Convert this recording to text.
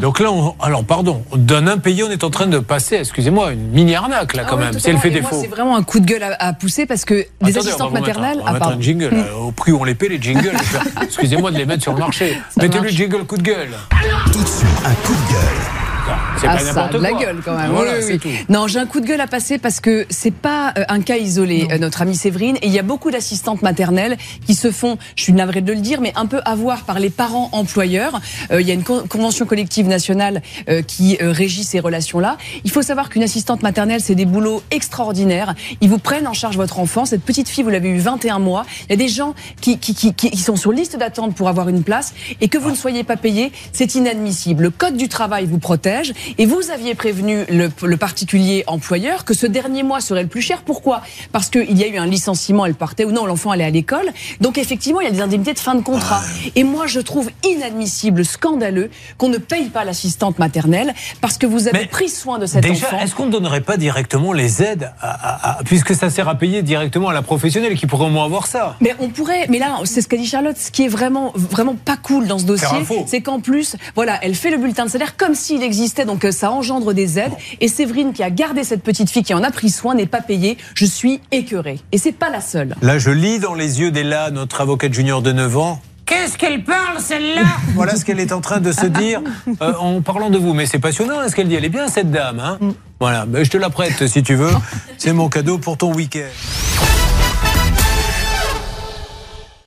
donc là, on, alors pardon, d'un impayé, on est en train de passer, excusez-moi, une mini arnaque là Ah quand oui, même, si totalement. elle fait défaut. C'est vraiment un coup de gueule à, à pousser parce que des Attendez, assistantes va vous mettre un- maternelles. On va ah, mettre un jingle. euh, Au prix où on les paie, les jingles. Excusez-moi de les mettre sur le marché. Ça Mettez le marche. jingle coup de gueule. Tout de suite, un coup de gueule. C'est Ah pas ça, de la quoi. gueule quand même. Voilà, Oui, oui, c'est oui. tout. Non, j'ai un coup de gueule à passer parce que c'est pas euh, un cas isolé, euh, notre amie Séverine. Et il y a beaucoup d'assistantes maternelles qui se font, je suis navrée de le dire, mais un peu avoir par les parents employeurs. Euh, il y a une con- convention collective nationale euh, qui euh, régit ces relations-là. Il faut savoir qu'une assistante maternelle, c'est des boulots extraordinaires. Ils vous prennent en charge votre enfant. Cette petite fille, vous l'avez eu 21 mois. Il y a des gens qui, qui, qui, qui sont sur liste d'attente pour avoir une place et que vous ne soyez pas payé, c'est inadmissible. Le code du travail vous protège et vous aviez prévenu le, le particulier employeur que ce dernier mois serait le plus cher. Pourquoi? Parce qu'il y a eu un licenciement, elle partait ou non, l'enfant allait à l'école. Donc effectivement, il y a des indemnités de fin de contrat. Et moi, je trouve inadmissible, scandaleux qu'on ne paye pas l'assistante maternelle parce que vous avez Mais pris soin de cet Déjà, enfant. est-ce qu'on ne donnerait pas directement les aides, à- à- à- puisque ça sert à payer directement à la professionnelle qui pourrait au moins avoir ça? Mais on pourrait, mais là, c'est ce qu'a dit Charlotte. Ce qui est vraiment, vraiment pas cool dans ce dossier, c'est qu'en plus, voilà, elle fait le bulletin de salaire comme s'il existait, donc euh, ça engendre des aides. Et Séverine, qui a gardé cette petite fille, qui en a pris soin, n'est pas payée. Je suis écœurée. Et c'est pas la seule. Là, je lis dans les yeux d'Ella, notre avocate junior de 9 ans. Qu'est-ce qu'elle parle, celle-là? Voilà ce qu'elle est en train de se dire euh, en parlant de vous. Mais c'est passionnant hein, ce qu'elle dit. Elle est bien, cette dame. Hein? Voilà, Ben, je te la prête si tu veux. C'est mon cadeau pour ton week-end.